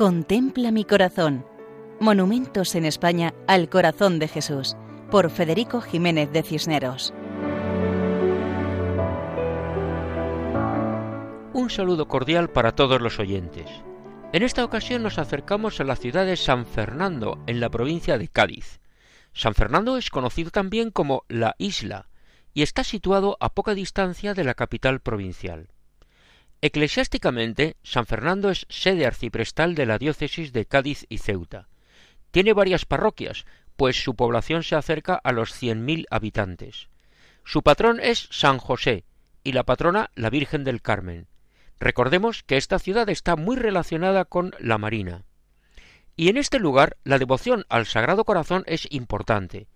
Contempla mi corazón. Monumentos en España al corazón de Jesús, por Federico Jiménez de Cisneros. Un saludo cordial para todos los oyentes. En esta ocasión nos acercamos a la ciudad de San Fernando, en la provincia de Cádiz. San Fernando es conocido también como la isla, y está situado a poca distancia de la capital provincial. Eclesiásticamente, San Fernando es sede arciprestal de la diócesis de Cádiz y Ceuta. Tiene varias parroquias, pues su población se acerca a los cien mil habitantes. Su patrón es San José y la patrona la Virgen del Carmen. Recordemos que esta ciudad está muy relacionada con la Marina. Y en este lugar la devoción al Sagrado Corazón es importante.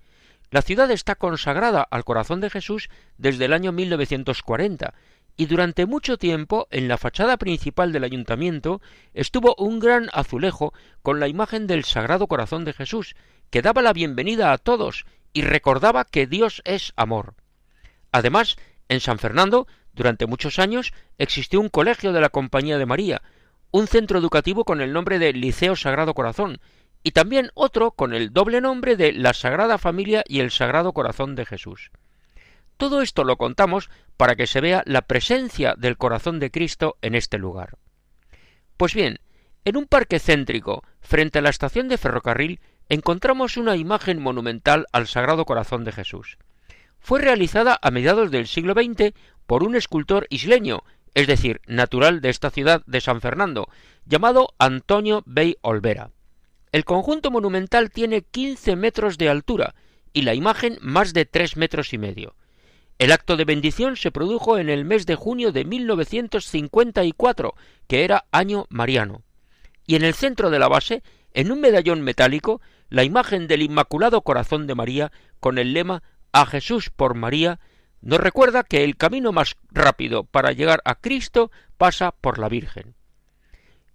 La ciudad está consagrada al corazón de Jesús desde el año 1940 y durante mucho tiempo en la fachada principal del ayuntamiento estuvo un gran azulejo con la imagen del Sagrado Corazón de Jesús, que daba la bienvenida a todos y recordaba que Dios es amor. Además, en San Fernando, durante muchos años, existió un colegio de la Compañía de María, un centro educativo con el nombre de Liceo Sagrado Corazón, y también otro con el doble nombre de la Sagrada Familia y el Sagrado Corazón de Jesús. Todo esto lo contamos para que se vea la presencia del corazón de Cristo en este lugar. Pues bien, en un parque céntrico, frente a la estación de ferrocarril, encontramos una imagen monumental al Sagrado Corazón de Jesús. Fue realizada a mediados del siglo XX por un escultor isleño, es decir, natural de esta ciudad de San Fernando, llamado Antonio Bey Olvera. El conjunto monumental tiene 15 metros de altura y la imagen más de tres metros y medio. El acto de bendición se produjo en el mes de junio de 1954, que era año mariano. Y en el centro de la base, en un medallón metálico, la imagen del Inmaculado Corazón de María con el lema A Jesús por María nos recuerda que el camino más rápido para llegar a Cristo pasa por la Virgen.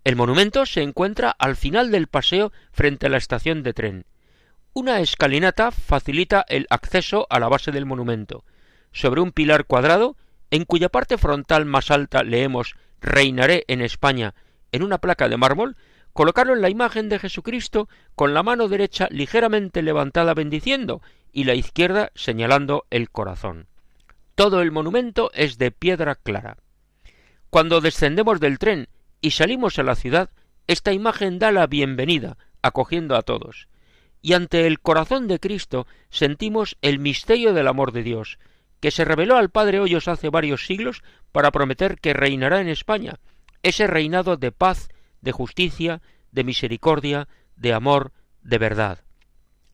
El monumento se encuentra al final del paseo frente a la estación de tren. Una escalinata facilita el acceso a la base del monumento sobre un pilar cuadrado, en cuya parte frontal más alta leemos Reinaré en España en una placa de mármol, colocaron la imagen de Jesucristo con la mano derecha ligeramente levantada bendiciendo y la izquierda señalando el corazón. Todo el monumento es de piedra clara. Cuando descendemos del tren y salimos a la ciudad, esta imagen da la bienvenida, acogiendo a todos. Y ante el corazón de Cristo sentimos el misterio del amor de Dios, que se reveló al padre Hoyos hace varios siglos para prometer que reinará en España, ese reinado de paz, de justicia, de misericordia, de amor, de verdad.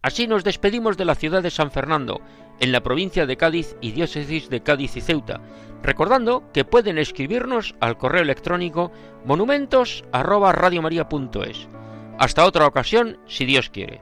Así nos despedimos de la ciudad de San Fernando, en la provincia de Cádiz y diócesis de Cádiz y Ceuta, recordando que pueden escribirnos al correo electrónico monumentos Hasta otra ocasión, si Dios quiere.